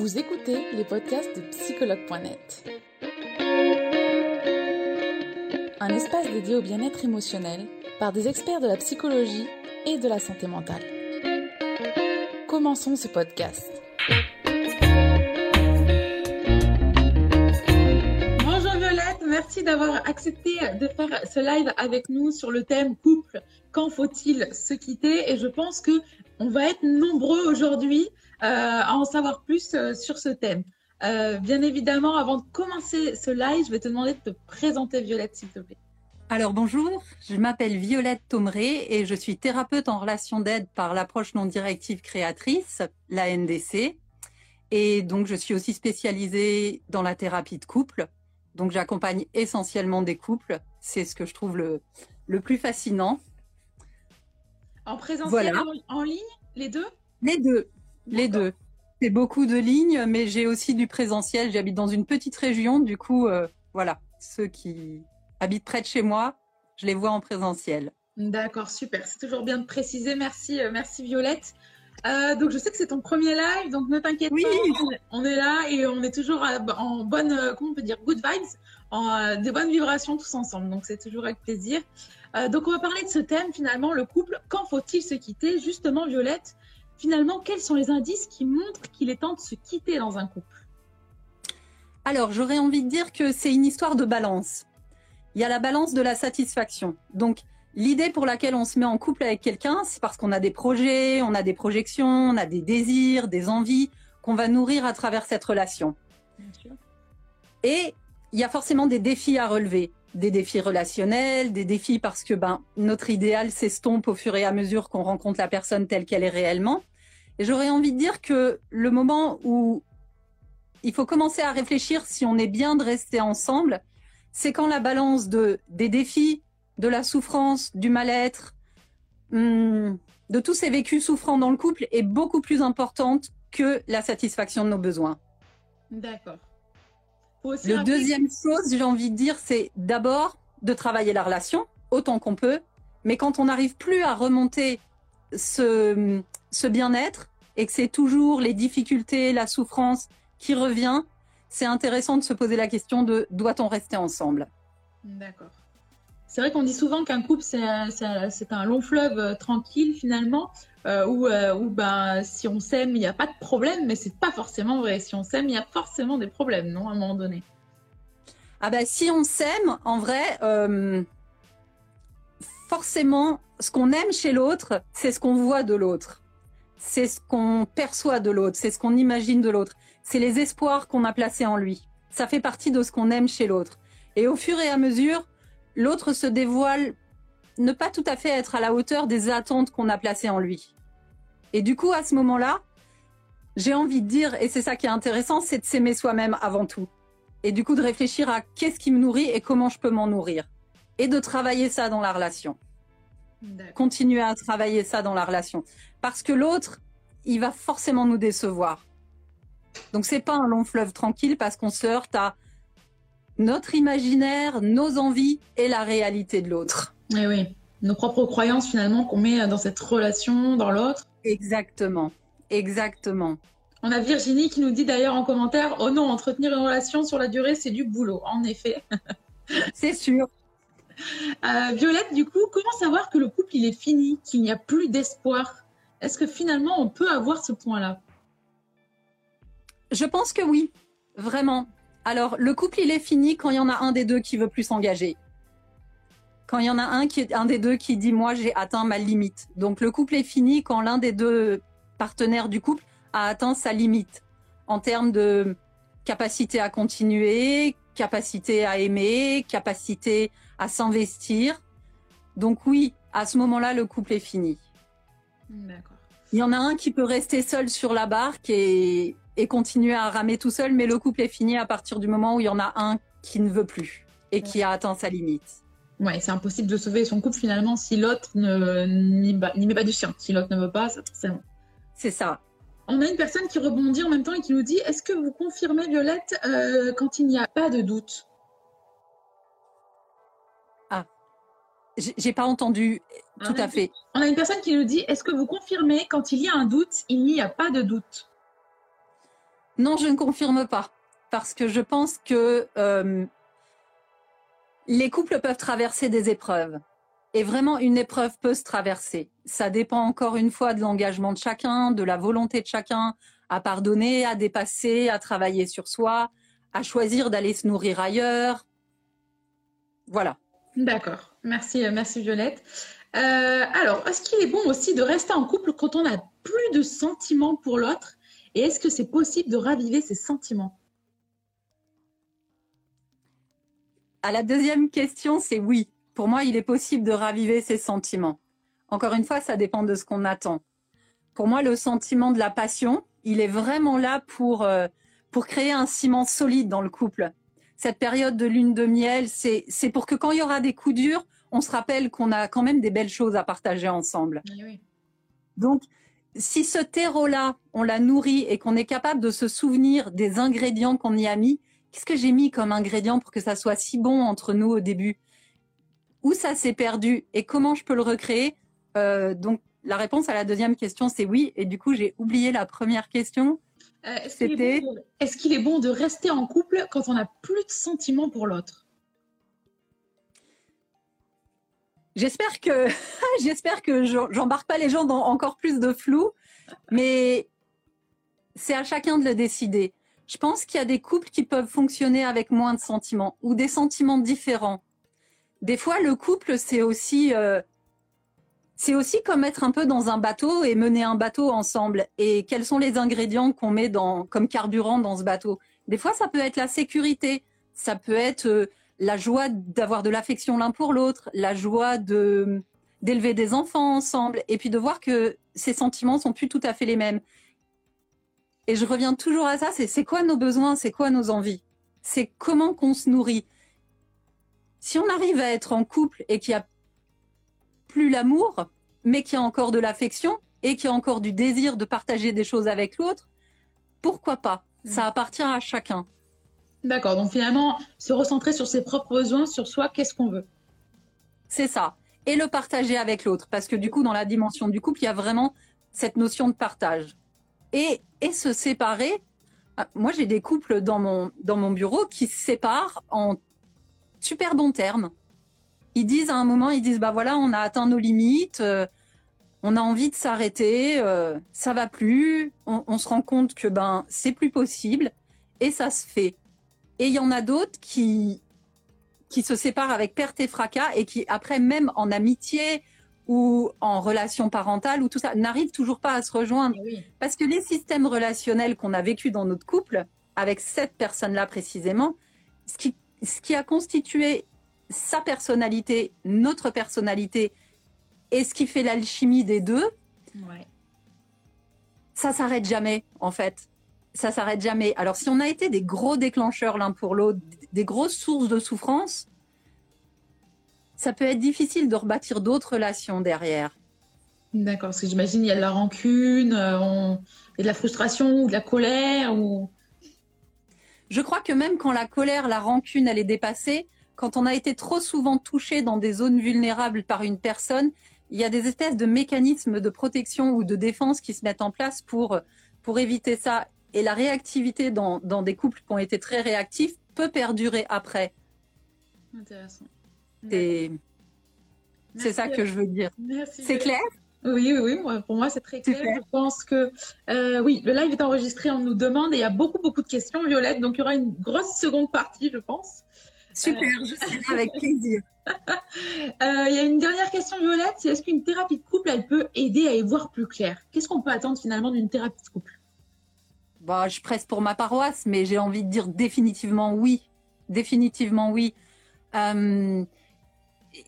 Vous écoutez les podcasts de psychologue.net. Un espace dédié au bien-être émotionnel par des experts de la psychologie et de la santé mentale. Commençons ce podcast. Bonjour Violette, merci d'avoir accepté de faire ce live avec nous sur le thème couple. Quand faut-il se quitter? Et je pense que on va être nombreux aujourd'hui euh, à en savoir plus euh, sur ce thème. Euh, bien évidemment, avant de commencer ce live, je vais te demander de te présenter, Violette, s'il te plaît. Alors bonjour, je m'appelle Violette Thomeré et je suis thérapeute en relation d'aide par l'approche non directive créatrice, la NDC. Et donc je suis aussi spécialisée dans la thérapie de couple. Donc j'accompagne essentiellement des couples. C'est ce que je trouve le, le plus fascinant. En présentiel en, en ligne, les deux? Les deux, les deux. C'est beaucoup de lignes, mais j'ai aussi du présentiel. J'habite dans une petite région, du coup, euh, voilà, ceux qui habitent près de chez moi, je les vois en présentiel. D'accord, super. C'est toujours bien de préciser. Merci, euh, merci Violette. Euh, donc je sais que c'est ton premier live, donc ne t'inquiète oui. pas, on est là et on est toujours en bonne, comment on peut dire, good vibes, en des bonnes vibrations tous ensemble. Donc c'est toujours avec plaisir. Euh, donc on va parler de ce thème finalement, le couple. Quand faut-il se quitter? Justement, Violette, finalement, quels sont les indices qui montrent qu'il est temps de se quitter dans un couple? Alors j'aurais envie de dire que c'est une histoire de balance. Il y a la balance de la satisfaction. Donc L'idée pour laquelle on se met en couple avec quelqu'un, c'est parce qu'on a des projets, on a des projections, on a des désirs, des envies qu'on va nourrir à travers cette relation. Et il y a forcément des défis à relever, des défis relationnels, des défis parce que ben notre idéal s'estompe au fur et à mesure qu'on rencontre la personne telle qu'elle est réellement. Et j'aurais envie de dire que le moment où il faut commencer à réfléchir si on est bien de rester ensemble, c'est quand la balance de des défis de la souffrance, du mal-être, hum, de tous ces vécus souffrants dans le couple est beaucoup plus importante que la satisfaction de nos besoins. D'accord. Le deuxième chose, j'ai envie de dire, c'est d'abord de travailler la relation autant qu'on peut, mais quand on n'arrive plus à remonter ce, ce bien-être et que c'est toujours les difficultés, la souffrance qui revient, c'est intéressant de se poser la question de doit-on rester ensemble? D'accord. C'est vrai qu'on dit souvent qu'un couple, c'est un long fleuve euh, tranquille finalement, euh, où, euh, où ben, si on s'aime, il n'y a pas de problème, mais c'est pas forcément vrai. Si on s'aime, il y a forcément des problèmes, non, à un moment donné? Ah ben, si on s'aime, en vrai, forcément, ce qu'on aime chez l'autre, c'est ce qu'on voit de l'autre. C'est ce qu'on perçoit de l'autre, c'est ce qu'on imagine de l'autre. C'est les espoirs qu'on a placés en lui. Ça fait partie de ce qu'on aime chez l'autre. Et au fur et à mesure, l'autre se dévoile ne pas tout à fait être à la hauteur des attentes qu'on a placées en lui. Et du coup, à ce moment-là, j'ai envie de dire, et c'est ça qui est intéressant, c'est de s'aimer soi-même avant tout. Et du coup, de réfléchir à qu'est-ce qui me nourrit et comment je peux m'en nourrir. Et de travailler ça dans la relation. Continuer à travailler ça dans la relation. Parce que l'autre, il va forcément nous décevoir. Donc, c'est pas un long fleuve tranquille parce qu'on se heurte à notre imaginaire, nos envies et la réalité de l'autre. Oui, oui. Nos propres croyances finalement qu'on met dans cette relation, dans l'autre. Exactement, exactement. On a Virginie qui nous dit d'ailleurs en commentaire, oh non, entretenir une relation sur la durée, c'est du boulot. En effet. c'est sûr. Euh, Violette, du coup, comment savoir que le couple il est fini, qu'il n'y a plus d'espoir? Est-ce que finalement on peut avoir ce point-là? Je pense que oui, vraiment. Alors, le couple, il est fini quand il y en a un des deux qui veut plus s'engager. Quand il y en a un, qui, un des deux qui dit moi j'ai atteint ma limite. Donc le couple est fini quand l'un des deux partenaires du couple a atteint sa limite en termes de capacité à continuer, capacité à aimer, capacité à s'investir. Donc oui, à ce moment-là, le couple est fini. D'accord. Il y en a un qui peut rester seul sur la barque et, et continuer à ramer tout seul, mais le couple est fini à partir du moment où il y en a un qui ne veut plus et qui a atteint sa limite. Ouais, c'est impossible de sauver son couple finalement si l'autre n'y met pas du sien. Si l'autre ne veut pas, c'est bon. C'est ça. On a une personne qui rebondit en même temps et qui nous dit Est-ce que vous confirmez, Violette, euh, quand il n'y a pas de doute? Ah, j'ai pas entendu tout on à fait. On a une personne qui nous dit Est-ce que vous confirmez quand il y a un doute, il n'y a pas de doute? Non, je ne confirme pas. Parce que je pense que euh, les couples peuvent traverser des épreuves. Et vraiment, une épreuve peut se traverser. Ça dépend encore une fois de l'engagement de chacun, de la volonté de chacun à pardonner, à dépasser, à travailler sur soi, à choisir d'aller se nourrir ailleurs. Voilà. D'accord. Merci, euh, merci Violette. Euh, alors, est-ce qu'il est bon aussi de rester en couple quand on n'a plus de sentiments pour l'autre? Et est-ce que c'est possible de raviver ces sentiments? À la deuxième question, c'est oui. Pour moi, il est possible de raviver ses sentiments. Encore une fois, ça dépend de ce qu'on attend. Pour moi, le sentiment de la passion, il est vraiment là pour, euh, pour créer un ciment solide dans le couple. Cette période de lune de miel, c'est pour que quand il y aura des coups durs, on se rappelle qu'on a quand même des belles choses à partager ensemble. Donc, si ce terreau-là, on l'a nourri et qu'on est capable de se souvenir des ingrédients qu'on y a mis, qu'est-ce que j'ai mis comme ingrédient pour que ça soit si bon entre nous au début? Où ça s'est perdu et comment je peux le recréer? Euh, Donc, la réponse à la deuxième question, c'est oui. Et du coup, j'ai oublié la première question. Euh, C'était est-ce qu'il est, bon de rester en couple quand on n'a plus de sentiments pour l'autre? J'espère que j'espère que j'embarque pas les gens dans encore plus de flou, mais c'est à chacun de le décider. Je pense qu'il y a des couples qui peuvent fonctionner avec moins de sentiments ou des sentiments différents. Des fois, le couple, c'est aussi euh, c'est aussi comme être un peu dans un bateau et mener un bateau ensemble. Et quels sont les ingrédients qu'on met dans, comme carburant dans ce bateau? Des fois, ça peut être la sécurité, ça peut être euh, la joie d'avoir de l'affection l'un pour l'autre, la joie de d'élever des enfants ensemble, et puis de voir que ces sentiments sont plus tout à fait les mêmes. Et je reviens toujours à ça, c'est quoi nos besoins, c'est quoi nos envies, c'est comment qu'on se nourrit? Si on arrive à être en couple et qu'il y a plus l'amour, mais qu'il y a encore de l'affection et qu'il y a encore du désir de partager des choses avec l'autre, pourquoi pas? Ça appartient à chacun. D'accord, donc finalement, se recentrer sur ses propres besoins, sur soi, qu'est-ce qu'on veut? C'est ça. Et le partager avec l'autre, parce que du coup, dans la dimension du couple, il y a vraiment cette notion de partage. Et, se séparer, ah, moi j'ai des couples dans mon, dans mon bureau qui se séparent en super bons termes. Ils disent à un moment, ils disent, bah voilà, on a atteint nos limites, euh, on a envie de s'arrêter, euh, ça va plus, on, on, se rend compte que ben c'est plus possible, et ça se fait. Et il y en a d'autres qui, qui se séparent avec perte et fracas et qui, après, même en amitié ou en relation parentale ou tout ça, n'arrivent toujours pas à se rejoindre. Eh Parce que les systèmes relationnels qu'on a vécu dans notre couple, avec cette personne-là précisément, ce qui, ce qui a constitué sa personnalité, notre personnalité, et ce qui fait l'alchimie des deux, ouais. ça s'arrête jamais, en fait ça s'arrête jamais. Alors, si on a été des gros déclencheurs l'un pour l'autre, des grosses sources de souffrance, ça peut être difficile de rebâtir d'autres relations derrière. D'accord, parce que j'imagine il y a de la rancune, euh, et de la frustration ou de la colère. Ou... Je crois que même quand la colère, la rancune, elle est dépassée, quand on a été trop souvent touché dans des zones vulnérables par une personne, il y a des espèces de mécanismes de protection ou de défense qui se mettent en place pour, pour éviter ça. Et la réactivité dans, dans, des couples qui ont été très réactifs peut perdurer après. Intéressant. C'est ça que je veux dire. C'est clair? Oui, oui, oui, pour moi c'est très clair. Je pense que euh, oui, le live est enregistré, on nous demande et il y a beaucoup, beaucoup de questions, Violette, donc il y aura une grosse seconde partie, je pense. Super, euh... je suis avec plaisir. Euh, il y a une dernière question, Violette, c'est est-ce qu'une thérapie de couple, elle peut aider à y voir plus clair? Qu'est-ce qu'on peut attendre finalement d'une thérapie de couple? Bah, je presse pour ma paroisse, mais j'ai envie de dire définitivement oui. Définitivement oui. Euh,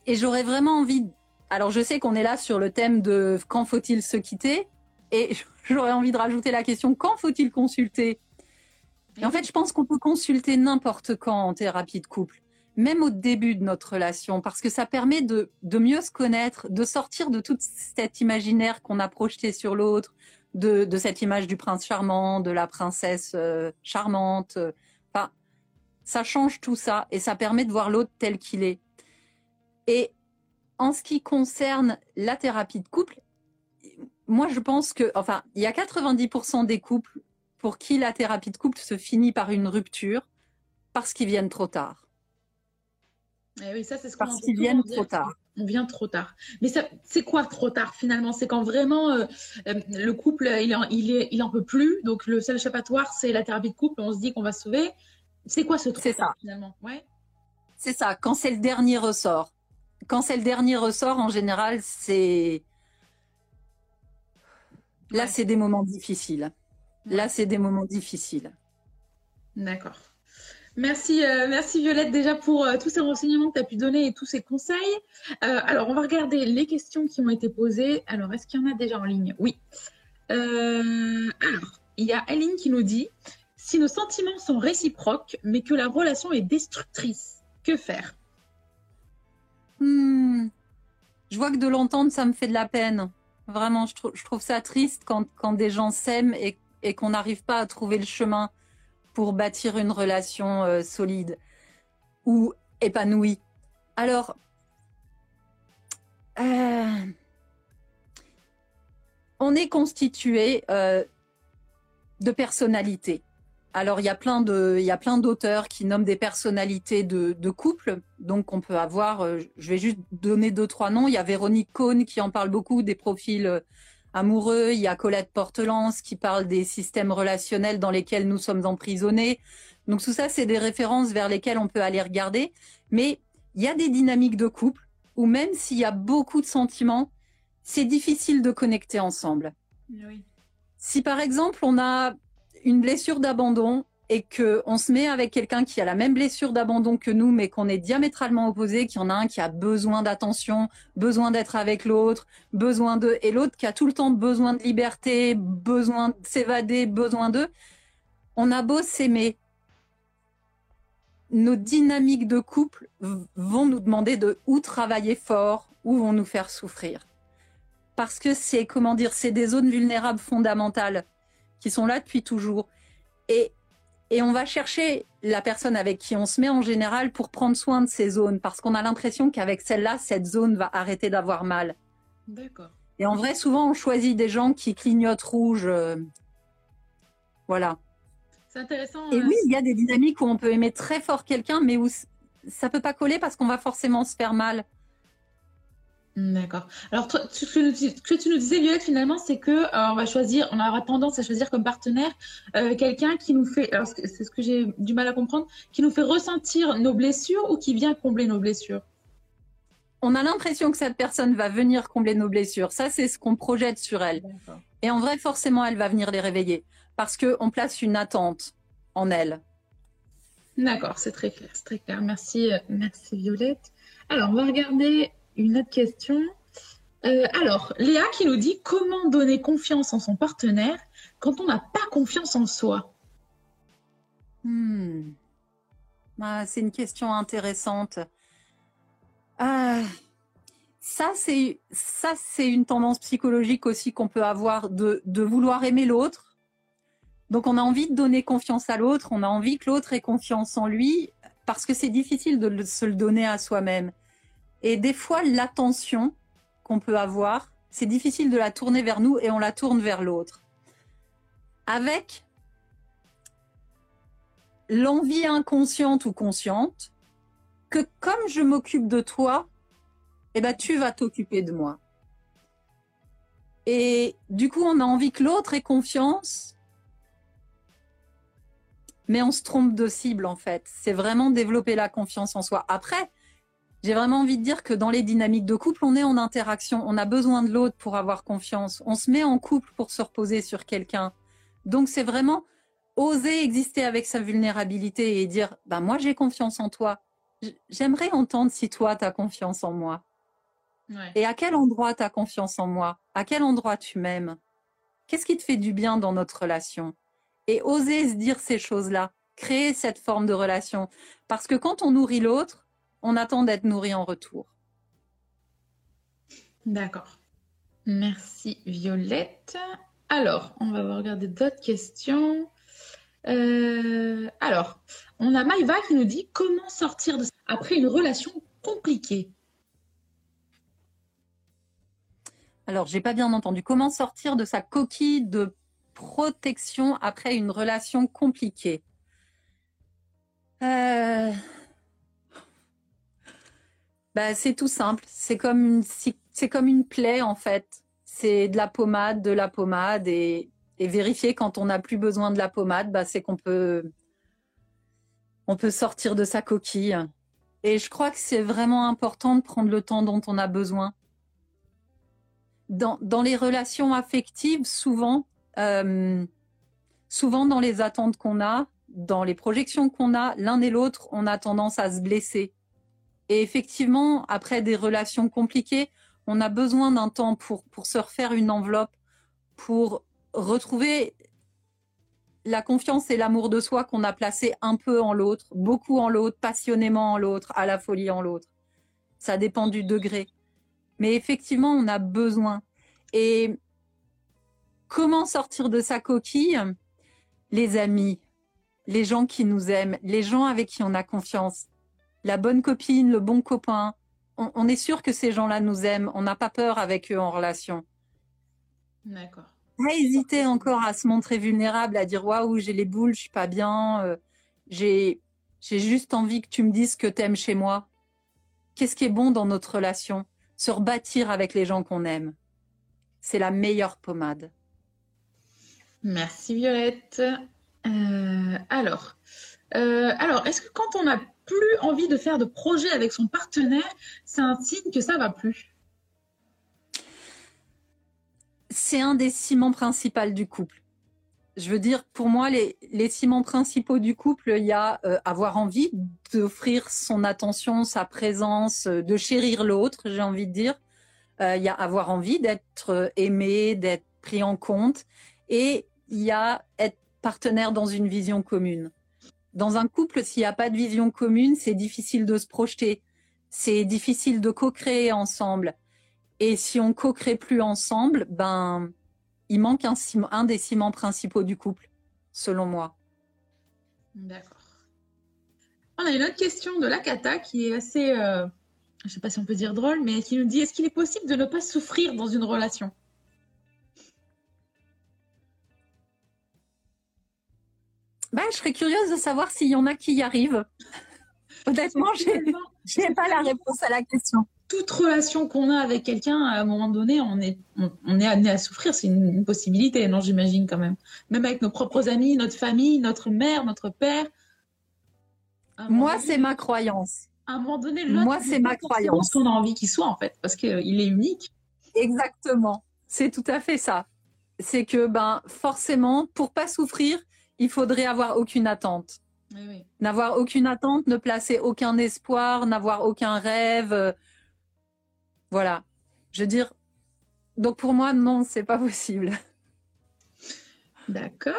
et j'aurais vraiment envie. Alors, je sais qu'on est là sur le thème de quand faut-il se quitter, et j'aurais envie de rajouter la question quand faut-il consulter? Et en fait, je pense qu'on peut consulter n'importe quand en thérapie de couple, même au début de notre relation, parce que ça permet de, de mieux se connaître, de sortir de tout cet imaginaire qu'on a projeté sur l'autre, de, de, cette image du prince charmant, de la princesse euh, charmante. Enfin, ça change tout ça et ça permet de voir l'autre tel qu'il est. Et en ce qui concerne la thérapie de couple, moi je pense que, enfin, il y a 90% des couples pour qui la thérapie de couple se finit par une rupture parce qu'ils viennent trop tard. Eh oui, ça, c'est ce parce qu'ils viennent trop tard. On vient trop tard. Mais c'est quoi trop tard finalement? C'est quand vraiment euh, euh, le couple, il en, il, est, il en peut plus. Donc le seul échappatoire, c'est la thérapie de couple. On se dit qu'on va se sauver. C'est quoi ce trop tard ça. finalement? Ouais. C'est ça. Quand c'est le dernier ressort. Quand c'est le dernier ressort, en général, c'est Là, c'est des moments difficiles. Là, c'est des moments difficiles. D'accord. Merci, euh, merci Violette déjà pour euh, tous ces renseignements que tu as pu donner et tous ces conseils. Euh, alors, on va regarder les questions qui ont été posées. Alors, est-ce qu'il y en a déjà en ligne? Oui. alors, il y a Aline qui nous dit si nos sentiments sont réciproques, mais que la relation est destructrice, que faire? Hmm. Je vois que de l'entendre, ça me fait de la peine. Vraiment, je, trouve ça triste quand, des gens s'aiment et qu'on n'arrive pas à trouver le chemin pour bâtir une relation euh, solide ou épanouie. Alors, euh, on est constitué euh, de personnalités. Alors, il y a plein d'auteurs qui nomment des personnalités de, de couple. Donc, on peut avoir, je vais juste donner deux, trois noms. Il y a Véronique Cohn qui en parle beaucoup des profils amoureux. Il y a Colette Portelance qui parle des systèmes relationnels dans lesquels nous sommes emprisonnés. Donc, tout ça, c'est des références vers lesquelles on peut aller regarder. Mais il y a des dynamiques de couple où même s'il y a beaucoup de sentiments, c'est difficile de connecter ensemble. Oui. Si par exemple, on a une blessure d'abandon et que on se met avec quelqu'un qui a la même blessure d'abandon que nous, mais qu'on est diamétralement opposés, qu'il y en a un qui a besoin d'attention, besoin d'être avec l'autre, besoin de, et l'autre qui a tout le temps besoin de liberté, besoin de s'évader, besoin d'eux, on a beau s'aimer, nos dynamiques de couple vont nous demander de ou travailler fort ou vont nous faire souffrir. Parce que c'est, comment dire, c'est des zones vulnérables fondamentales qui sont là depuis toujours. Et, et on va chercher la personne avec qui on se met en général pour prendre soin de ces zones, parce qu'on a l'impression qu'avec celle-là, cette zone va arrêter d'avoir mal. D'accord. Et en vrai, souvent, on choisit des gens qui clignotent rouge. Euh, voilà. C'est intéressant. Et euh, oui, il y a des dynamiques où on peut aimer très fort quelqu'un, mais où ça peut pas coller parce qu'on va forcément se faire mal. D'accord. Alors, ce, que tu nous disais, Violette, finalement, c'est que euh, on va choisir, on aura tendance à choisir comme partenaire euh, quelqu'un qui nous fait, alors c'est ce que j'ai du mal à comprendre, qui nous fait ressentir nos blessures ou qui vient combler nos blessures? On a l'impression que cette personne va venir combler nos blessures. Ça, c'est ce qu'on projette sur elle. Et en vrai, forcément, elle va venir les réveiller parce que on place une attente en elle. D'accord, c'est très clair, c'est très clair. Merci, euh, merci Violette. Alors, on va regarder une autre question. Euh, alors, Léa qui nous dit comment donner confiance en son partenaire quand on n'a pas confiance en soi? Hmm. ah, C'est une question intéressante. Ça, c'est ça, c'est une tendance psychologique aussi qu'on peut avoir de, de vouloir aimer l'autre. Donc, on a envie de donner confiance à l'autre, on a envie que l'autre ait confiance en lui, parce que c'est difficile de se le donner à soi-même. Et des fois, l'attention qu'on peut avoir, c'est difficile de la tourner vers nous et on la tourne vers l'autre. Avec l'envie inconsciente ou consciente que comme je m'occupe de toi, eh ben, tu vas t'occuper de moi. Et du coup, on a envie que l'autre ait confiance, mais on se trompe de cible en fait. C'est vraiment développer la confiance en soi. Après, j'ai vraiment envie de dire que dans les dynamiques de couple, on est en interaction, on a besoin de l'autre pour avoir confiance, on se met en couple pour se reposer sur quelqu'un. Donc c'est vraiment oser exister avec sa vulnérabilité et dire, bah moi j'ai confiance en toi. J'aimerais entendre si toi tu as confiance en moi. Et à quel endroit tu as confiance en moi? À quel endroit tu m'aimes? Qu'est-ce qui te fait du bien dans notre relation? Et oser se dire ces choses-là, créer cette forme de relation. Parce que quand on nourrit l'autre, on attend d'être nourri en retour. D'accord. Merci Violette. Alors, on va regarder d'autres questions. Euh, alors, on a Maïva qui nous dit comment sortir de... après une relation compliquée. Alors, j'ai pas bien entendu. Comment sortir de sa coquille de protection après une relation compliquée? Euh, bah, C'est tout simple. C'est comme, une, c'est comme une plaie, en fait. C'est de la pommade, de la pommade. Et, vérifier quand on n'a plus besoin de la pommade, bah, c'est qu'on peut, on peut sortir de sa coquille. Et je crois que c'est vraiment important de prendre le temps dont on a besoin. Dans, dans les relations affectives, souvent, euh, souvent dans les attentes qu'on a, dans les projections qu'on a, l'un et l'autre, on a tendance à se blesser. Et effectivement, après des relations compliquées, on a besoin d'un temps pour, se refaire une enveloppe, pour retrouver la confiance et l'amour de soi qu'on a placé un peu en l'autre, beaucoup en l'autre, passionnément en l'autre, à la folie en l'autre. Ça dépend du degré. Mais effectivement, on a besoin. Et comment sortir de sa coquille? Les amis, les gens qui nous aiment, les gens avec qui on a confiance, la bonne copine, le bon copain. On, est sûr que ces gens-là nous aiment. On n'a pas peur avec eux en relation. D'accord. Pas hésiter encore à se montrer vulnérable, à dire waouh, j'ai les boules, je suis pas bien. Euh, j'ai juste envie que tu me dises que tu aimes chez moi. Qu'est-ce qui est bon dans notre relation? Se rebâtir avec les gens qu'on aime. C'est la meilleure pommade. Merci Violette. Euh, alors, euh, alors est-ce que quand on n'a plus envie de faire de projet avec son partenaire, c'est un signe que ça va plus C'est un des ciments principaux du couple. Je veux dire, pour moi, les, ciments principaux du couple, il y a euh, avoir envie d'offrir son attention, sa présence, de chérir l'autre, j'ai envie de dire. il y a avoir envie d'être aimé, d'être pris en compte. Et il y a être partenaire dans une vision commune. Dans un couple, s'il n'y a pas de vision commune, c'est difficile de se projeter. C'est difficile de co-créer ensemble. Et si on co-crée plus ensemble, ben, il manque un, des ciments principaux du couple, selon moi. D'accord. On a une autre question de Lakata qui est assez, euh, je ne sais pas si on peut dire drôle, mais qui nous dit est-ce qu'il est possible de ne pas souffrir dans une relation? Ben, je serais curieuse de savoir s'il y en a qui y arrivent. Honnêtement, je n'ai pas la réponse à la question. Toute relation qu'on a avec quelqu'un, à un moment donné, on est, on, est amené à souffrir. C'est une, possibilité, non, j'imagine quand même. Même avec nos propres amis, notre famille, notre mère, notre père. Moi, c'est ma croyance. À un moment donné, moi, c'est ma croyance. qu'on a envie qu'il soit, en fait, parce qu'il est unique. Exactement. C'est tout à fait ça. C'est que, ben, forcément, pour pas souffrir, il faudrait avoir aucune attente. N'avoir aucune attente, ne placer aucun espoir, n'avoir aucun rêve. Euh, voilà. Je veux dire, donc pour moi, non, c'est pas possible. D'accord.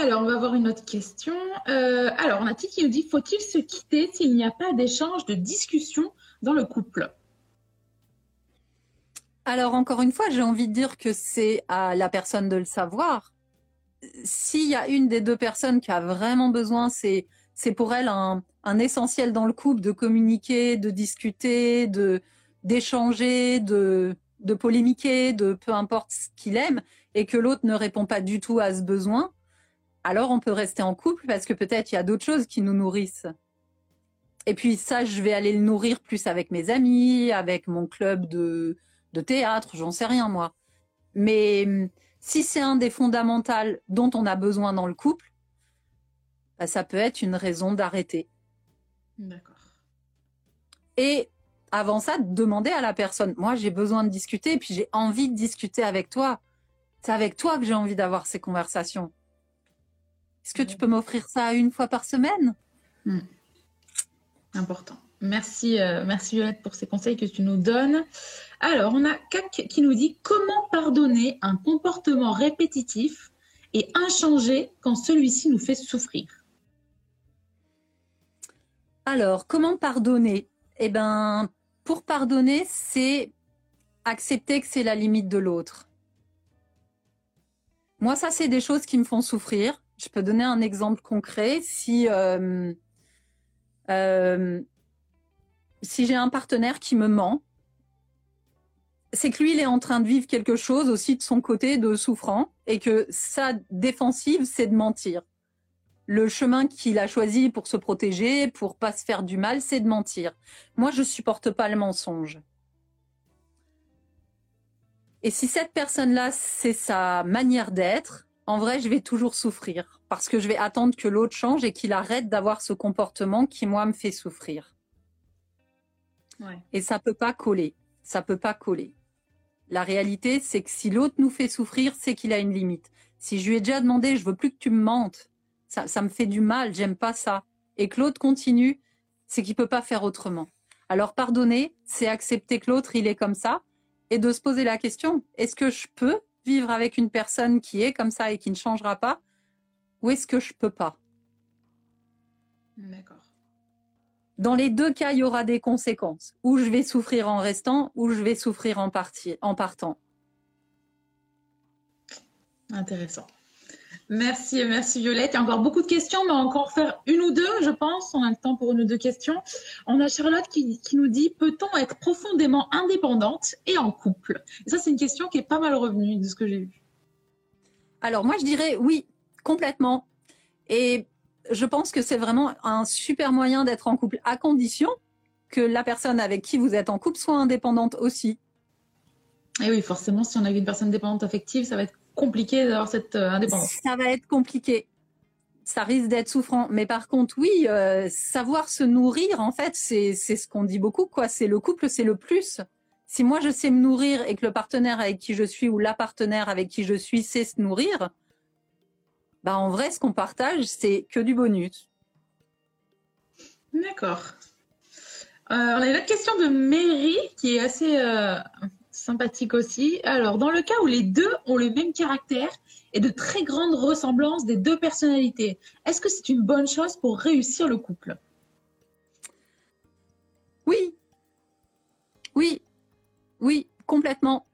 Alors, on va voir une autre question. Euh, alors, on a qui nous dit faut-il se quitter s'il n'y a pas d'échange, de discussion dans le couple? Alors, encore une fois, j'ai envie de dire que c'est à la personne de le savoir s'il y a une des deux personnes qui a vraiment besoin, c'est c'est pour elle un, essentiel dans le couple de communiquer, de discuter, de d'échanger, de de polémiquer, de peu importe ce qu'il aime, et que l'autre ne répond pas du tout à ce besoin, alors on peut rester en couple parce que peut-être il y a d'autres choses qui nous nourrissent. Et puis ça, je vais aller le nourrir plus avec mes amis, avec mon club de, de théâtre, j'en sais rien moi. Mais si c'est un des fondamentaux dont on a besoin dans le couple, bah, ça peut être une raison d'arrêter. D'accord. Et avant ça, demander à la personne, moi j'ai besoin de discuter, puis j'ai envie de discuter avec toi. C'est avec toi que j'ai envie d'avoir ces conversations. Est-ce que tu peux m'offrir ça une fois par semaine? Hmm. Important. Merci, euh, merci Violette pour ces conseils que tu nous donnes. Alors, on a Kak qui nous dit comment pardonner un comportement répétitif et inchangé quand celui-ci nous fait souffrir. Alors, comment pardonner? Eh bien, pour pardonner, c'est accepter que c'est la limite de l'autre. Moi, ça, c'est des choses qui me font souffrir. Je peux donner un exemple concret. Si euh, euh, si j'ai un partenaire qui me ment, c'est que lui, il est en train de vivre quelque chose aussi de son côté de souffrant et que sa défensive, c'est de mentir. Le chemin qu'il a choisi pour se protéger, pour pas se faire du mal, c'est de mentir. Moi, je supporte pas le mensonge. Et si cette personne-là, c'est sa manière d'être, en vrai, je vais toujours souffrir parce que je vais attendre que l'autre change et qu'il arrête d'avoir ce comportement qui, moi, me fait souffrir. Et ça peut pas coller. Ça peut pas coller. La réalité, c'est que si l'autre nous fait souffrir, c'est qu'il a une limite. Si je lui ai déjà demandé, je veux plus que tu me mentes, ça, ça me fait du mal, j'aime pas ça, et que l'autre continue, c'est qu'il peut pas faire autrement. Alors pardonner, c'est accepter que l'autre, il est comme ça, et de se poser la question, est-ce que je peux vivre avec une personne qui est comme ça et qui ne changera pas ou est-ce que je peux pas? D'accord. Dans les deux cas, il y aura des conséquences. Ou je vais souffrir en restant, ou je vais souffrir en, en partant. Intéressant. Merci, merci Violette. Il y a encore beaucoup de questions, mais on va encore faire une ou deux, je pense. On a le temps pour une ou deux questions. On a Charlotte qui, nous dit peut-on être profondément indépendante et en couple? Et Ça, c'est une question qui est pas mal revenue de ce que j'ai vu. Alors, moi, je dirais oui, complètement. Et je pense que c'est vraiment un super moyen d'être en couple, à condition que la personne avec qui vous êtes en couple soit indépendante aussi. Et oui, forcément, si on a une personne dépendante affective, ça va être compliqué d'avoir cette euh, indépendance. Ça va être compliqué. Ça risque d'être souffrant. Mais par contre, oui, euh, savoir se nourrir, en fait, c'est ce qu'on dit beaucoup, quoi. C'est le couple, c'est le plus. Si moi je sais me nourrir et que le partenaire avec qui je suis ou la partenaire avec qui je suis sait se nourrir, bah en vrai, ce qu'on partage, c'est que du bonus. D'accord. Euh, on a une autre question de Mary qui est assez sympathique aussi. Alors, dans le cas où les deux ont le même caractère et de très grandes ressemblances des deux personnalités, est-ce que c'est une bonne chose pour réussir le couple? Oui. Oui. Oui, complètement.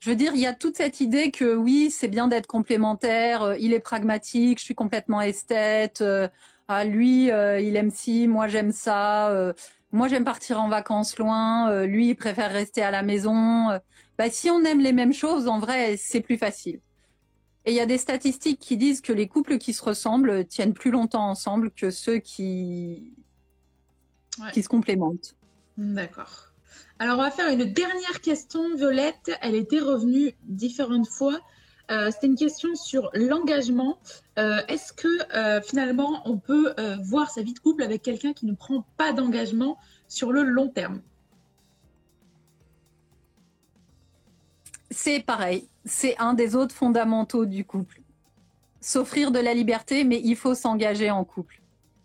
Je veux dire, il y a toute cette idée que oui, c'est bien d'être complémentaire, euh, il est pragmatique, je suis complètement esthète, euh, ah, lui, euh, il aime ci, moi j'aime ça moi j'aime partir en vacances loin, euh, lui il préfère rester à la maison. Euh, bah, si on aime les mêmes choses, en vrai, c'est plus facile. Et il y a des statistiques qui disent que les couples qui se ressemblent tiennent plus longtemps ensemble que ceux qui, qui se complémentent. D'accord. Alors on va faire une dernière question, Violette. Elle était revenue différentes fois. Euh, C'était une question sur l'engagement. Euh, est-ce que euh, finalement on peut voir sa vie de couple avec quelqu'un qui ne prend pas d'engagement sur le long terme? C'est pareil, c'est un des autres fondamentaux du couple. S'offrir de la liberté, mais il faut s'engager en couple.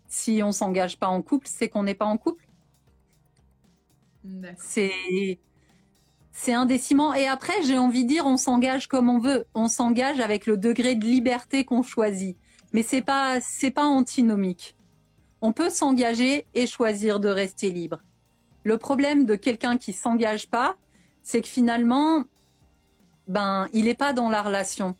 Si on s'engage pas en couple, c'est qu'on n'est pas en couple. C'est c'est un. Et après, j'ai envie de dire, on s'engage comme on veut. On s'engage avec le degré de liberté qu'on choisit. Mais c'est pas, c'est pas antinomique. On peut s'engager et choisir de rester libre. Le problème de quelqu'un qui s'engage pas, c'est que finalement, ben, il n'est pas dans la relation.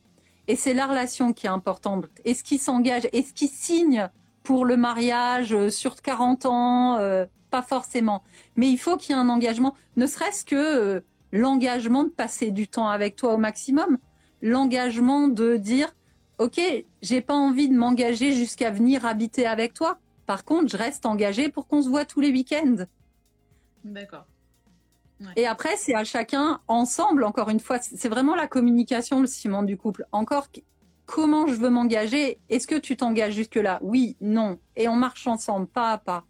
Et c'est la relation qui est importante. Est-ce qu'il s'engage? Est-ce qu'il signe pour le mariage euh, sur 40 ans euh, Pas forcément. Mais il faut qu'il y ait un engagement, ne serait-ce que euh, l'engagement de passer du temps avec toi au maximum, l'engagement de dire OK, j'ai pas envie de m'engager jusqu'à venir habiter avec toi. Par contre, je reste engagée pour qu'on se voit tous les week-ends. D'accord. Et après, c'est à chacun ensemble, encore une fois, c'est vraiment la communication, le ciment du couple. Encore, comment je veux m'engager? Est-ce que tu t'engages jusque-là? Oui, non. Et on marche ensemble, pas à pas.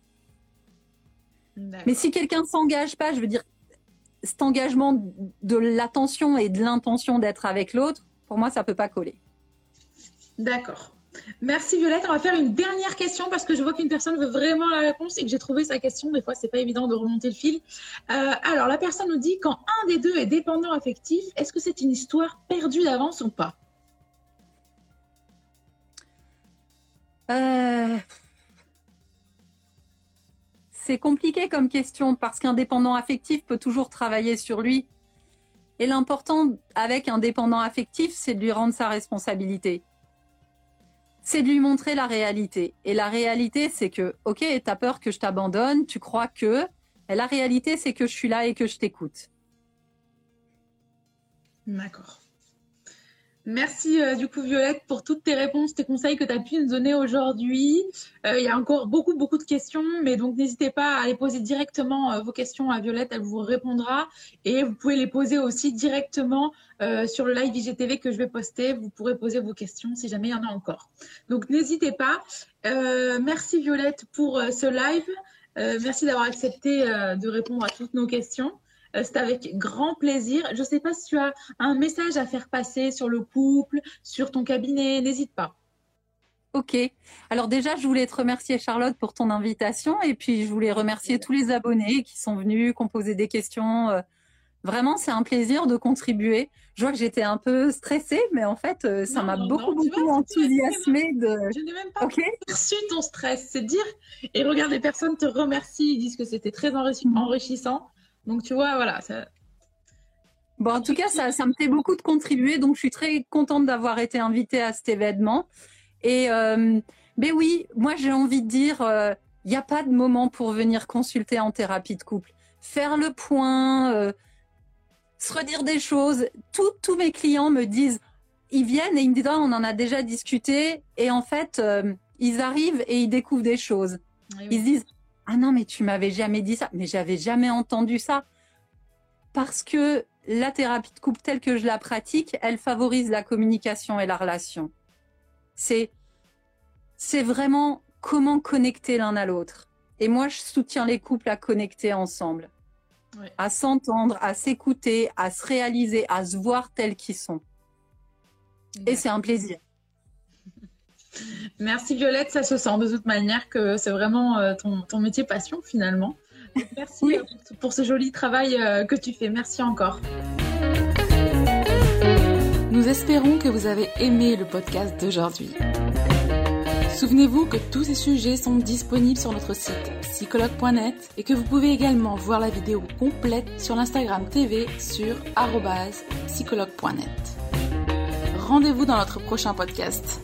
Mais si quelqu'un s'engage pas, je veux dire, cet engagement de l'attention et de l'intention d'être avec l'autre, pour moi, ça peut pas coller. D'accord. Merci Violette. On va faire une dernière question parce que je vois qu'une personne veut vraiment la réponse et que j'ai trouvé sa question. Des fois, c'est pas évident de remonter le fil. Euh, alors, la personne nous dit quand un des deux est dépendant affectif, est-ce que c'est une histoire perdue d'avance ou pas? Euh, c'est compliqué comme question parce qu'un dépendant affectif peut toujours travailler sur lui. Et l'important avec un dépendant affectif, c'est de lui rendre sa responsabilité. C'est de lui montrer la réalité. Et la réalité, c'est que, ok, t'as peur que je t'abandonne, tu crois que, la réalité, c'est que je suis là et que je t'écoute. D'accord. Merci euh, du coup Violette pour toutes tes réponses, tes conseils que tu as pu nous donner aujourd'hui. Euh, il y a encore beaucoup beaucoup de questions, mais donc n'hésitez pas à les poser directement euh, vos questions à Violette, elle vous répondra et vous pouvez les poser aussi directement sur le live IGTV que je vais poster. Vous pourrez poser vos questions si jamais il y en a encore. Donc n'hésitez pas. merci Violette pour ce live. merci d'avoir accepté de répondre à toutes nos questions. Euh, c'est avec grand plaisir. Je ne sais pas si tu as un message à faire passer sur le couple, sur ton cabinet, n'hésite pas. Ok. Alors déjà, je voulais te remercier Charlotte pour ton invitation et puis je voulais remercier tous les abonnés qui sont venus, qui ont posé des questions. Euh, vraiment, c'est un plaisir de contribuer. Je vois que j'étais un peu stressée, mais en fait, euh, ça m'a beaucoup, beaucoup enthousiasmée de. Je n'ai même pas perçu ton stress, c'est dire. Et regarde, les personnes te remercient, ils disent que c'était très enrichissant. Donc, tu vois, voilà. Ça... Bon, en tout cas, ça, ça me fait beaucoup de contribuer. Donc, je suis très contente d'avoir été invitée à cet événement. Et, euh, ben oui, moi, j'ai envie de dire, il euh, n'y a pas de moment pour venir consulter en thérapie de couple. Faire le point, euh, se redire des choses. tous mes clients me disent, ils viennent et ils me disent, ah, on en a déjà discuté. Et en fait, ils arrivent et ils découvrent des choses. Ils se disent, ah non, mais tu m'avais jamais dit ça. Mais j'avais jamais entendu ça. Parce que la thérapie de couple telle que je la pratique, elle favorise la communication et la relation. C'est, c'est vraiment comment connecter l'un à l'autre. Et moi, je soutiens les couples à connecter ensemble, à s'entendre, à s'écouter, à se réaliser, à se voir tels qu'ils sont. Et c'est un plaisir. Merci Violette, ça se sent de toute manière que c'est vraiment euh, ton, métier passion finalement. merci euh, pour ce joli travail euh, que tu fais. Merci encore. Nous espérons que vous avez aimé le podcast d'aujourd'hui. Souvenez-vous que tous ces sujets sont disponibles sur notre site psychologue.net et que vous pouvez également voir la vidéo complète sur l'Instagram TV sur psychologue.net. Rendez-vous dans notre prochain podcast.